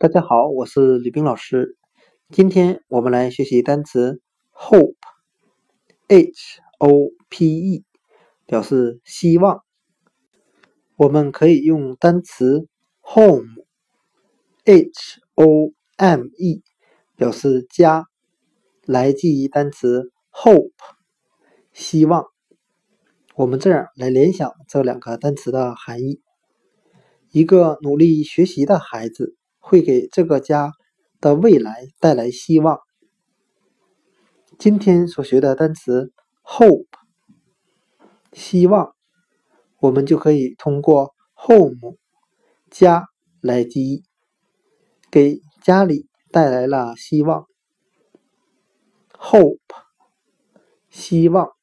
大家好，我是吕冰老师。今天我们来学习单词 hope，h o p e，表示希望。我们可以用单词 home，h o m e，表示家，来记忆单词 hope，希望。我们这样来联想这两个单词的含义：一个努力学习的孩子。会给这个家的未来带来希望。今天所学的单词 hope，希望，我们就可以通过 home 家来记忆，给家里带来了希望。hope 希望。